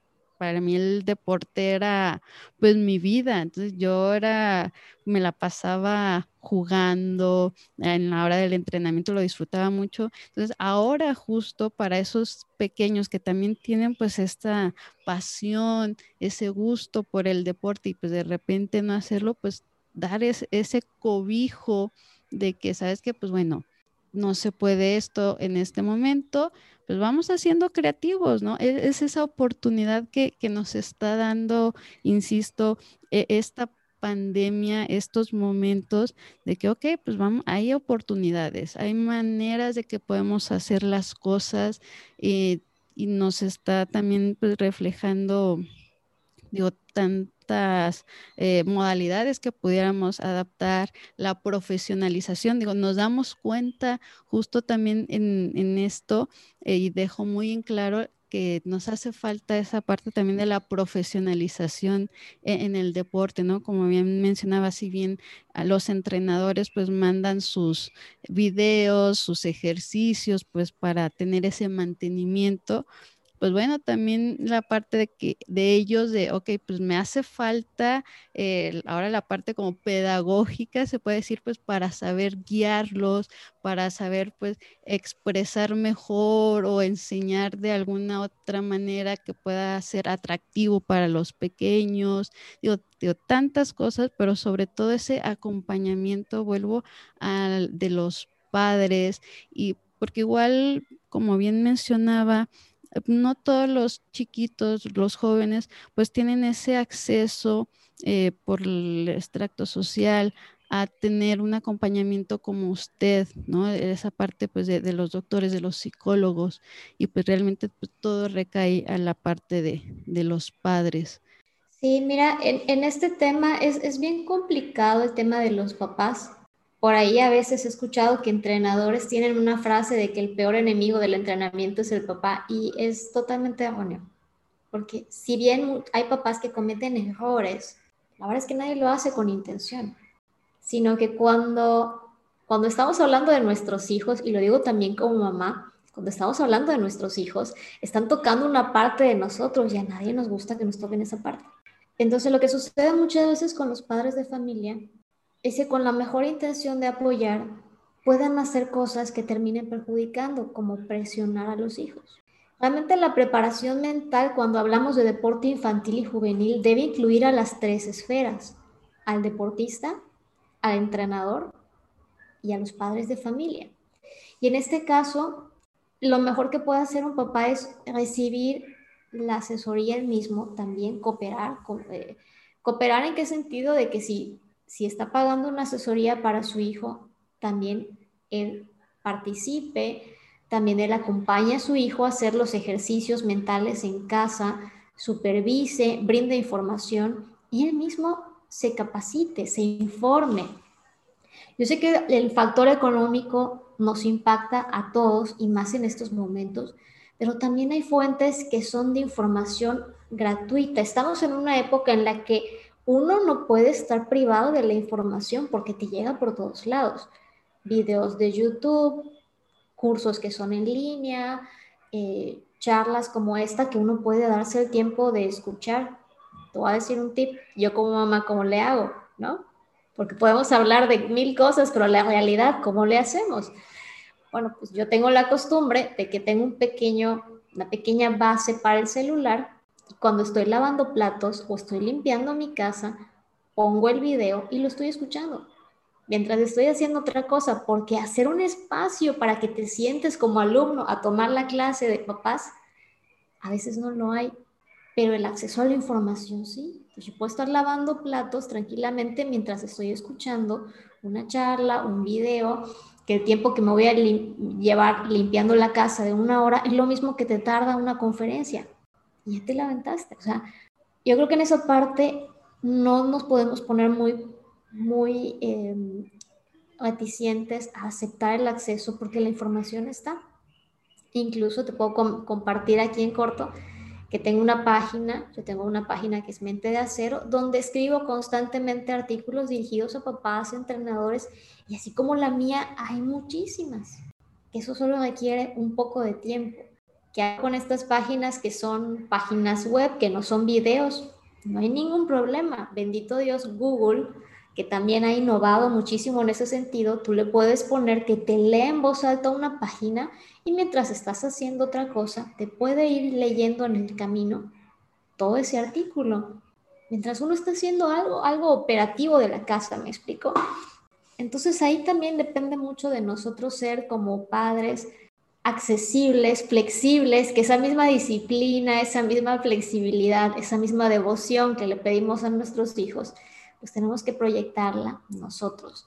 S1: para mí el deporte era pues mi vida, entonces yo era, me la pasaba jugando, en la hora del entrenamiento lo disfrutaba mucho, entonces ahora justo para esos pequeños que también tienen pues esta pasión, ese gusto por el deporte y pues de repente no hacerlo, pues dar ese cobijo de que sabes que pues bueno, no se puede esto en este momento, pues vamos haciendo creativos, ¿no? E-, es, esa oportunidad que, nos está dando, insisto, e-, esta pandemia, estos momentos de que, ok, pues vamos, hay oportunidades, hay maneras de que podemos hacer las cosas eh, y nos está también pues, reflejando, digo, tan, eh, modalidades que pudiéramos adaptar, la profesionalización, digo, nos damos cuenta justo también en, esto eh, y dejo muy en claro que nos hace falta esa parte también de la profesionalización e, en, el deporte, ¿no? Como bien mencionaba, si bien a los entrenadores pues mandan sus videos, sus ejercicios, pues para tener ese mantenimiento, pues bueno, también la parte de que de ellos de, ok, pues me hace falta ahora la parte como pedagógica, se puede decir, pues para saber guiarlos, para saber pues expresar mejor o enseñar de alguna otra manera que pueda ser atractivo para los pequeños, digo, digo tantas cosas, pero sobre todo ese acompañamiento, vuelvo al de los padres y porque igual, como bien mencionaba, no todos los chiquitos, los jóvenes, pues tienen ese acceso eh, por el extracto social a tener un acompañamiento como usted, ¿no? Esa parte pues de, los doctores, de los psicólogos y pues realmente pues, todo recae a la parte de, los padres.
S2: Sí, mira, en, en este tema es, es, bien complicado el tema de los papás por ahí a veces he escuchado que entrenadores tienen una frase de que el peor enemigo del entrenamiento es el papá y es totalmente erróneo. Porque si bien hay papás que cometen errores, la verdad es que nadie lo hace con intención, sino que cuando, cuando estamos hablando de nuestros hijos, y lo digo también como mamá, cuando estamos hablando de nuestros hijos, están tocando una parte de nosotros y a nadie nos gusta que nos toquen esa parte. Entonces, lo que sucede muchas veces con los padres de familia que con la mejor intención de apoyar, puedan hacer cosas que terminen perjudicando, como presionar a los hijos. Realmente la preparación mental cuando hablamos de deporte infantil y juvenil debe incluir a las tres esferas, al deportista, al entrenador y a los padres de familia. Y en este caso, lo mejor que puede hacer un papá es recibir la asesoría él mismo, también cooperar. Eh, cooperar en qué sentido de que si, si está pagando una asesoría para su hijo, también él participe, también él acompaña a su hijo a hacer los ejercicios mentales en casa, supervise, brinde información y él mismo se capacite, se informe. Yo sé que el factor económico nos impacta a todos y más en estos momentos, pero también hay fuentes que son de información gratuita. Estamos en una época en la que uno no puede estar privado de la información porque te llega por todos lados. Videos de YouTube, cursos que son en línea, eh, charlas como esta que uno puede darse el tiempo de escuchar. Te voy a decir un tip, yo como mamá, ¿cómo le hago? ¿No? Porque podemos hablar de mil cosas, pero la realidad, ¿cómo le hacemos? Bueno, pues yo tengo la costumbre de que tengo un pequeño, una pequeña base para el celular cuando estoy lavando platos o estoy limpiando mi casa, pongo el video y lo estoy escuchando mientras estoy haciendo otra cosa, porque hacer un espacio para que te sientes como alumno a tomar la clase de papás, a veces no lo hay, pero el acceso a la información sí. yo puedo estar lavando platos tranquilamente mientras estoy escuchando una charla, un video, que el tiempo que me voy a llevar limpiando la casa de una hora es lo mismo que te tarda una conferencia. Ya te la aventaste. O sea, yo creo que en esa parte no nos podemos poner muy muy em, reticentes a aceptar el acceso porque la información está. Incluso te puedo compartir aquí en corto que tengo una página, yo tengo una página que es Mente de Acero, donde escribo constantemente artículos dirigidos a papás, entrenadores, y así como la mía, hay muchísimas. Eso solo requiere un poco de tiempo. ¿Qué hago con estas páginas que son páginas web, que no son videos? No hay ningún problema. Bendito Dios, Google que también ha innovado muchísimo en ese sentido, tú le puedes poner que te lea en voz alta una página y mientras estás haciendo otra cosa, te puede ir leyendo en el camino todo ese artículo. Mientras uno está haciendo algo, algo operativo de la casa, ¿me explico? Entonces ahí también depende mucho de nosotros ser como padres accesibles, flexibles, que esa misma disciplina, esa misma flexibilidad, esa misma devoción que le pedimos a nuestros hijos, pues tenemos que proyectarla nosotros.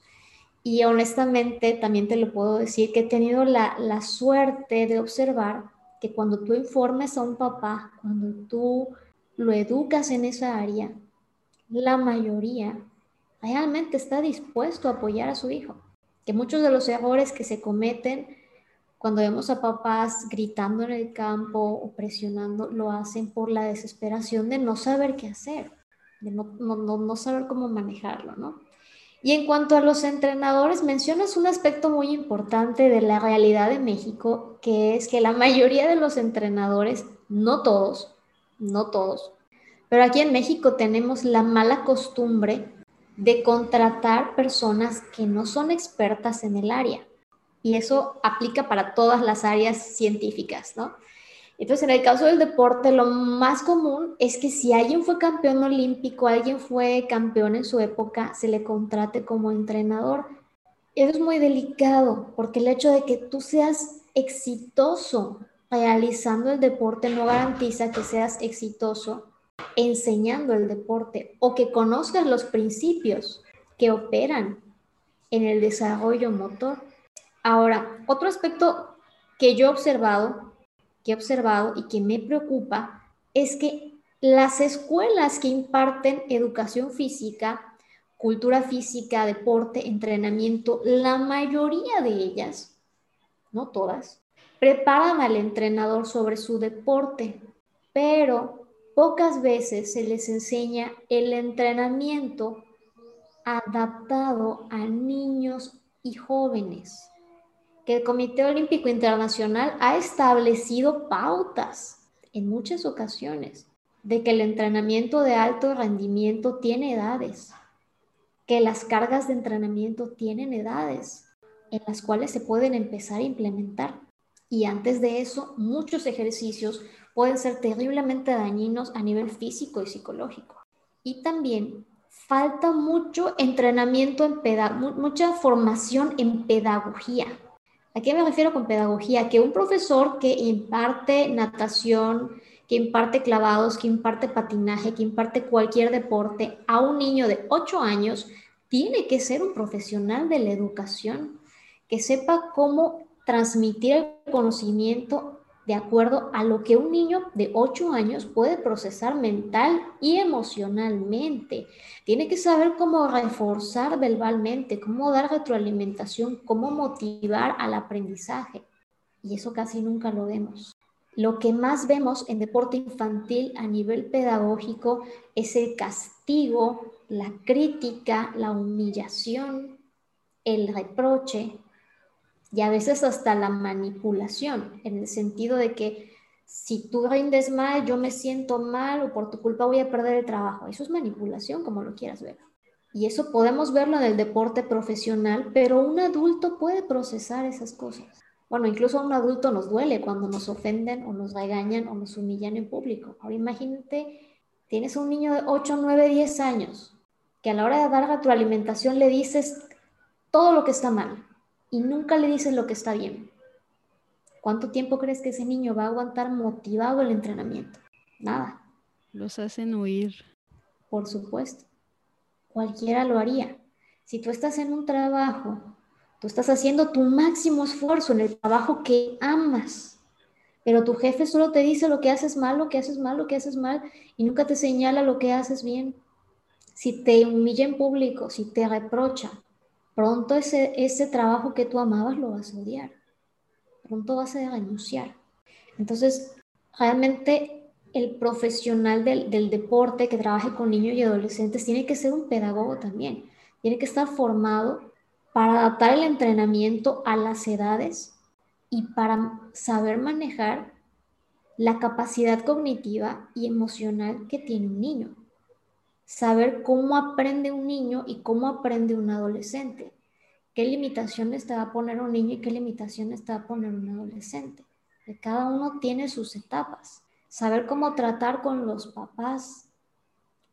S2: Y honestamente también te lo puedo decir que he tenido la, la suerte de observar que cuando tú informes a un papá, cuando tú lo educas en esa área, la mayoría realmente está dispuesto a apoyar a su hijo. Que muchos de los errores que se cometen cuando vemos a papás gritando en el campo o presionando, lo hacen por la desesperación de no saber qué hacer de no, saber cómo manejarlo, ¿no? Y en cuanto a los entrenadores, mencionas un aspecto muy importante de la realidad de México, que es que la mayoría de los entrenadores, no todos, no todos, pero aquí en México tenemos la mala costumbre de contratar personas que no son expertas en el área. Y eso aplica para todas las áreas científicas, ¿no? Entonces, en el caso del deporte, lo más común es que si alguien fue campeón olímpico, alguien fue campeón en su época, se le contrate como entrenador. Eso es muy delicado, porque el hecho de que tú seas exitoso realizando el deporte no garantiza que seas exitoso enseñando el deporte o que conozcas los principios que operan en el desarrollo motor. Ahora, otro aspecto que yo he observado que he observado y que me preocupa es que las escuelas que imparten educación física, cultura física, deporte, entrenamiento, la mayoría de ellas, no todas, preparan al entrenador sobre su deporte, pero pocas veces se les enseña el entrenamiento adaptado a niños y jóvenes, que el Comité Olímpico Internacional ha establecido pautas en muchas ocasiones de que el entrenamiento de alto rendimiento tiene edades, que las cargas de entrenamiento tienen edades en las cuales se pueden empezar a implementar. Y antes de eso, muchos ejercicios pueden ser terriblemente dañinos a nivel físico y psicológico. Y también falta mucho entrenamiento en mucha formación en pedagogía. ¿A qué me refiero con pedagogía? Que un profesor que imparte natación, que imparte clavados, que imparte patinaje, que imparte cualquier deporte a un niño de 8 años, tiene que ser un profesional de la educación, que sepa cómo transmitir el conocimiento de acuerdo a lo que un niño de 8 años puede procesar mental y emocionalmente. Tiene que saber cómo reforzar verbalmente, cómo dar retroalimentación, cómo motivar al aprendizaje. Y eso casi nunca lo vemos. Lo que más vemos en deporte infantil a nivel pedagógico es el castigo, la crítica, la humillación, el reproche, y a veces hasta la manipulación, en el sentido de que si tú rindes mal, yo me siento mal o por tu culpa voy a perder el trabajo. Eso es manipulación, como lo quieras ver. Y eso podemos verlo en el deporte profesional, pero un adulto puede procesar esas cosas. Bueno, incluso a un adulto nos duele cuando nos ofenden o nos regañan o nos humillan en público. Ahora imagínate, tienes un niño de 8, 9, 10 años que a la hora de dar tu alimentación le dices todo lo que está mal y nunca le dices lo que está bien. ¿Cuánto tiempo crees que ese niño va a aguantar motivado el entrenamiento? Nada.
S1: Los hacen huir.
S2: Por supuesto. Cualquiera lo haría. Si tú estás en un trabajo, tú estás haciendo tu máximo esfuerzo en el trabajo que amas, pero tu jefe solo te dice lo que haces mal, lo que haces mal, lo que haces mal, y nunca te señala lo que haces bien. Si te humilla en público, si te reprocha, pronto ese, ese trabajo que tú amabas lo vas a odiar, pronto vas a renunciar. Entonces, realmente el profesional del, del, deporte que trabaje con niños y adolescentes tiene que ser un pedagogo también, tiene que estar formado para adaptar el entrenamiento a las edades y para saber manejar la capacidad cognitiva y emocional que tiene un niño saber cómo aprende un niño y cómo aprende un adolescente. ¿Qué limitaciones te va a poner un niño y qué limitaciones te va a poner un adolescente? Cada uno tiene sus etapas. Saber cómo tratar con los papás,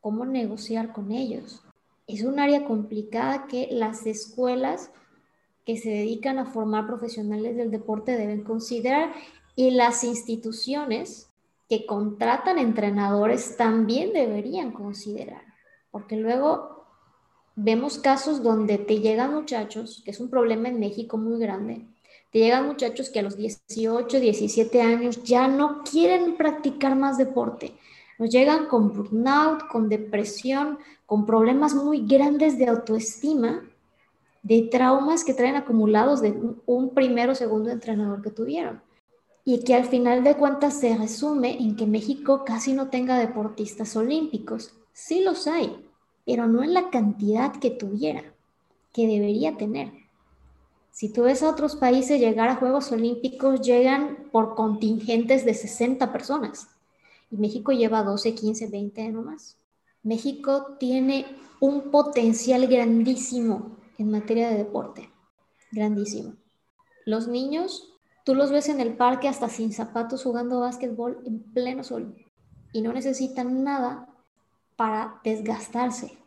S2: cómo negociar con ellos. Es un área complicada que las escuelas que se dedican a formar profesionales del deporte deben considerar y las instituciones que contratan entrenadores también deberían considerar, porque luego vemos casos donde te llegan muchachos, que es un problema en México muy grande, te llegan muchachos que a los 18, 17 años ya no quieren practicar más deporte. Nos llegan con burnout, con depresión, con problemas muy grandes de autoestima, de traumas que traen acumulados de un primero o segundo entrenador que tuvieron y que al final de cuentas se resume en que México casi no tenga deportistas olímpicos. Sí los hay, pero no en la cantidad que tuviera, que debería tener. Si tú ves a otros países llegar a Juegos Olímpicos, llegan por contingentes de 60 personas. Y México lleva 12, 15, 20 nomás. México tiene un potencial grandísimo en materia de deporte. Grandísimo. Los niños Tú los ves en el parque hasta sin zapatos jugando básquetbol en pleno sol y no necesitan nada para desgastarse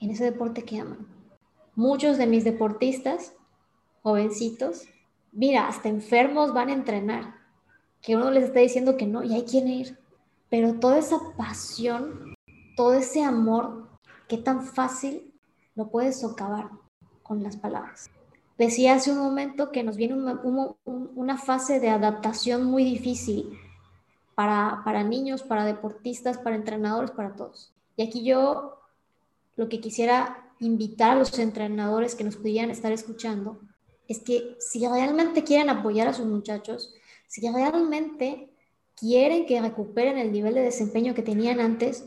S2: en ese deporte que aman. Muchos de mis deportistas, jovencitos, mira, hasta enfermos van a entrenar, que uno les está diciendo que no y hay quien ir, pero toda esa pasión, todo ese amor, qué tan fácil lo puedes socavar con las palabras. Decía hace un momento que nos viene una, fase de adaptación muy difícil para, para niños, para deportistas, para entrenadores, para todos. Y aquí yo lo que quisiera invitar a los entrenadores que nos pudieran estar escuchando es que si realmente quieren apoyar a sus muchachos, si realmente quieren que recuperen el nivel de desempeño que tenían antes,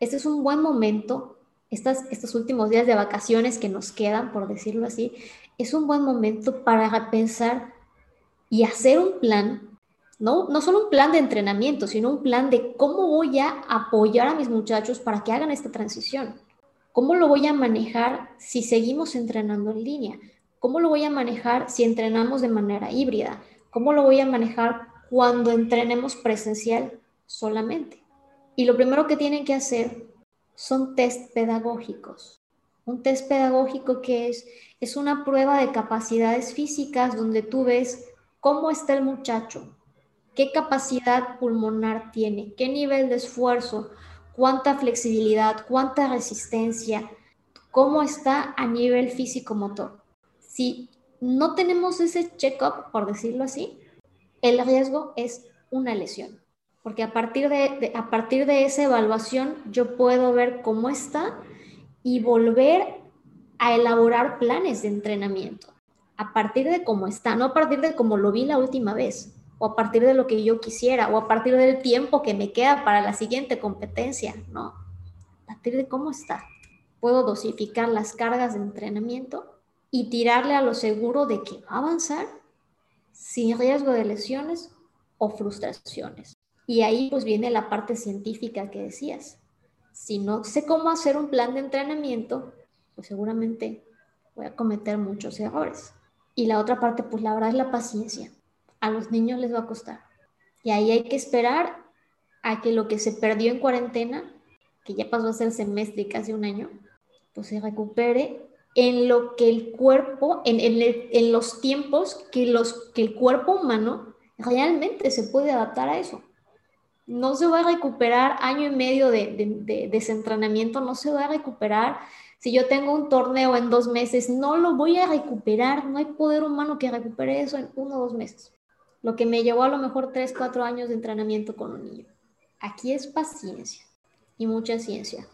S2: este es un buen momento estos últimos días de vacaciones que nos quedan, por decirlo así, es un buen momento para pensar y hacer un plan, ¿no? No solo un plan de entrenamiento, sino un plan de cómo voy a apoyar a mis muchachos para que hagan esta transición. ¿Cómo lo voy a manejar si seguimos entrenando en línea? ¿Cómo lo voy a manejar si entrenamos de manera híbrida? ¿Cómo lo voy a manejar cuando entrenemos presencial solamente? Y lo primero que tienen que hacer son test pedagógicos. Un test pedagógico que es, es una prueba de capacidades físicas donde tú ves cómo está el muchacho, qué capacidad pulmonar tiene, qué nivel de esfuerzo, cuánta flexibilidad, cuánta resistencia, cómo está a nivel físico-motor. Si no tenemos ese check-up, por decirlo así, el riesgo es una lesión porque a partir de, a partir de esa evaluación yo puedo ver cómo está y volver a elaborar planes de entrenamiento a partir de cómo está, no a partir de cómo lo vi la última vez, o a partir de lo que yo quisiera, o a partir del tiempo que me queda para la siguiente competencia, no, a partir de cómo está. Puedo dosificar las cargas de entrenamiento y tirarle a lo seguro de que va a avanzar sin riesgo de lesiones o frustraciones. Y ahí pues viene la parte científica que decías. Si no sé cómo hacer un plan de entrenamiento, pues seguramente voy a cometer muchos errores. Y la otra parte, pues la verdad es la paciencia. A los niños les va a costar. Y ahí hay que esperar a que lo que se perdió en cuarentena, que ya pasó a ser semestre y casi un año, pues se recupere en lo que el cuerpo, en, en los tiempos que, los, que el cuerpo humano realmente se puede adaptar a eso no se va a recuperar año y medio de, desentrenamiento, no se va a recuperar. Si yo tengo un torneo en dos meses, no lo voy a recuperar. No hay poder humano que recupere eso en uno o dos meses. Lo que me llevó a lo mejor tres, cuatro años de entrenamiento con un niño. Aquí es paciencia y mucha ciencia.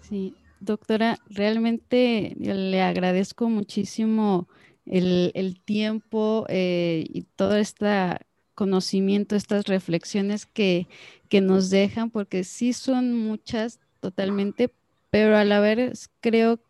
S1: Sí, doctora, realmente le agradezco muchísimo el, tiempo eh, y toda esta conocimiento, estas reflexiones que, que nos dejan, porque sí son muchas totalmente, pero a la vez creo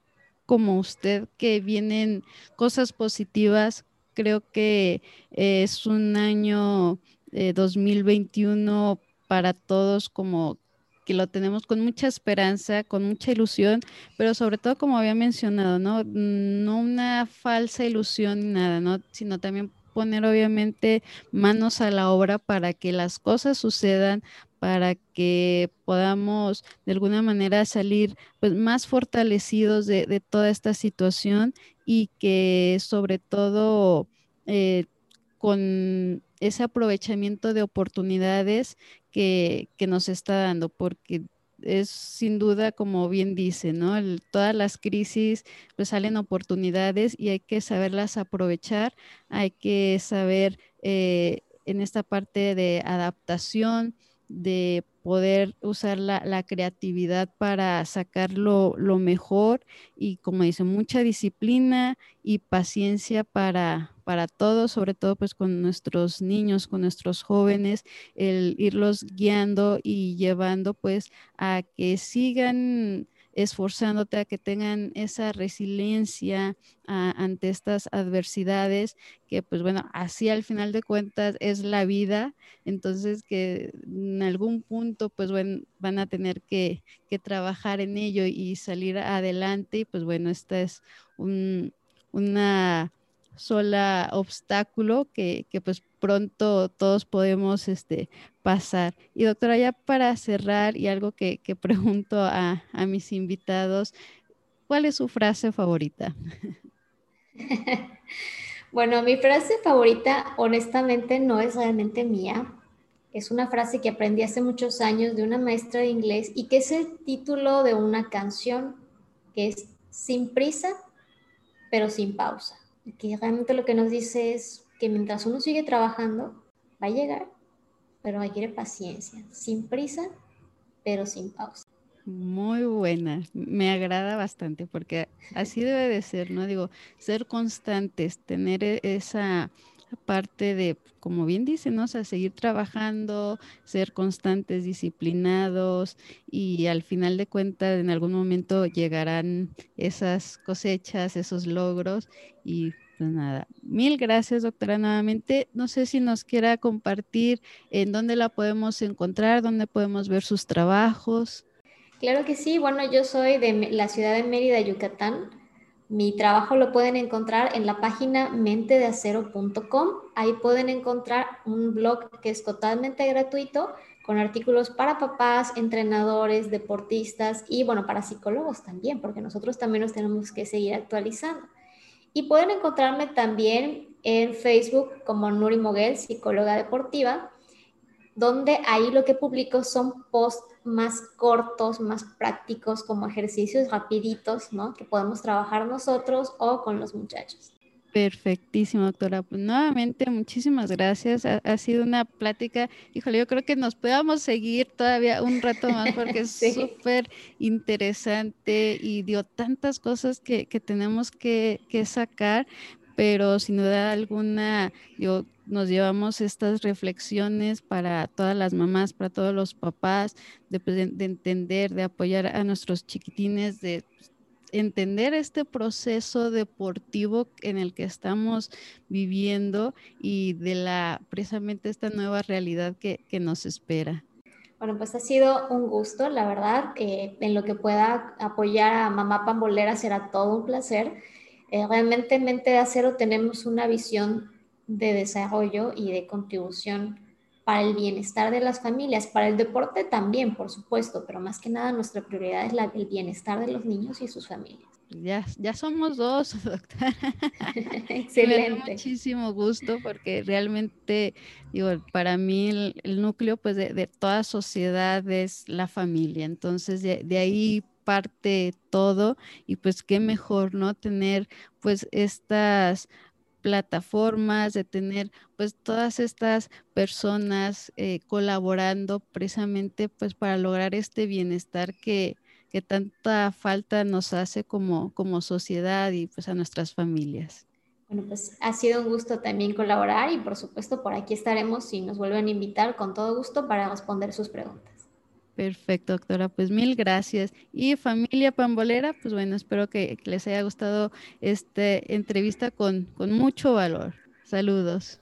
S1: como usted que vienen cosas positivas, creo que es un año 2021 eh, para todos como que lo tenemos con mucha esperanza, con mucha ilusión, pero sobre todo como había mencionado, ¿no? No una falsa ilusión ni nada, ¿no? Sino también poner obviamente manos a la obra para que las cosas sucedan, para que podamos de alguna manera salir pues más fortalecidos de, toda esta situación y que sobre todo eh, con ese aprovechamiento de oportunidades que, que nos está dando, porque es sin duda, como bien dice, ¿no? todas las crisis pues salen oportunidades y hay que saberlas aprovechar, hay que saber eh, en esta parte de adaptación, de poder usar la, creatividad para sacar lo, mejor y como dice, mucha disciplina y paciencia para, para todos, sobre todo pues con nuestros niños, con nuestros jóvenes, el irlos guiando y llevando pues a que sigan esforzándote a que tengan esa resiliencia ante estas adversidades, que pues bueno, así al final de cuentas es la vida, entonces que en algún punto pues bueno, van a tener que, trabajar en ello y salir adelante y pues bueno, esta es una sola obstáculo que, pues pronto todos podemos este, pasar. Y doctora, ya para cerrar y algo que, pregunto a, mis invitados, ¿cuál es su frase favorita?
S2: bueno, mi frase favorita honestamente no es realmente mía. Es una frase que aprendí hace muchos años de una maestra de inglés y que es el título de una canción que es Sin prisa, pero sin pausa que realmente lo que nos dice es que mientras uno sigue trabajando, va a llegar, pero requiere paciencia, sin prisa, pero sin pausa.
S1: Muy buena, me agrada bastante porque así debe de ser, ¿no? Digo, ser constantes, tener e-, esa aparte de, como bien dicen, ¿no? seguir trabajando, ser constantes, disciplinados y al final de cuentas en algún momento llegarán esas cosechas, esos logros y pues nada, mil gracias doctora nuevamente. No sé si nos quiera compartir en dónde la podemos encontrar, dónde podemos ver sus trabajos.
S2: Claro que sí, bueno, yo soy de la ciudad de Mérida, Yucatán. Mi trabajo lo pueden encontrar en la página mentedeacero.com. Ahí pueden encontrar un blog que es totalmente gratuito con artículos para papás, entrenadores, deportistas y bueno, para psicólogos también, porque nosotros también nos tenemos que seguir actualizando. Y pueden encontrarme también en Facebook como Nuri Moguel, psicóloga deportiva, donde ahí lo que publico son posts más cortos, más prácticos, como ejercicios rapiditos, ¿no? Que podemos trabajar nosotros o con los muchachos.
S1: Perfectísimo, doctora. Pues nuevamente, muchísimas gracias. Ha, sido una plática, híjole, yo creo que nos podamos seguir todavía un rato más porque es súper interesante y dio tantas cosas que, que tenemos que, que, sacar, pero sin duda alguna, yo nos llevamos estas reflexiones para todas las mamás, para todos los papás, de, pues, de, entender, de apoyar a nuestros chiquitines, de entender este proceso deportivo en el que estamos viviendo y de la precisamente esta nueva realidad que, que nos espera.
S2: Bueno, pues ha sido un gusto, la verdad, eh, en lo que pueda apoyar a Mamá Pambolera será todo un placer. Eh, realmente en Mente de Acero tenemos una visión de desarrollo y de contribución para el bienestar de las familias, para el deporte también, por supuesto, pero más que nada nuestra prioridad es la, el bienestar de los niños y sus familias.
S1: Ya, ya somos dos, doctora.
S2: Excelente.
S1: Me da muchísimo gusto porque realmente, digo, para mí el, núcleo pues de, de, toda sociedad es la familia. Entonces, de, de ahí parte todo y pues qué mejor, ¿no? Tener pues estas plataformas, de tener pues todas estas personas eh, colaborando precisamente pues para lograr este bienestar que, que tanta falta nos hace como, como sociedad y pues a nuestras familias.
S2: Bueno, pues ha sido un gusto también colaborar y por supuesto por aquí estaremos si nos vuelven a invitar con todo gusto para responder sus preguntas.
S1: Perfecto, doctora. Pues mil gracias. Y familia pambolera, pues bueno, espero que, les haya gustado esta entrevista con, con mucho valor. Saludos.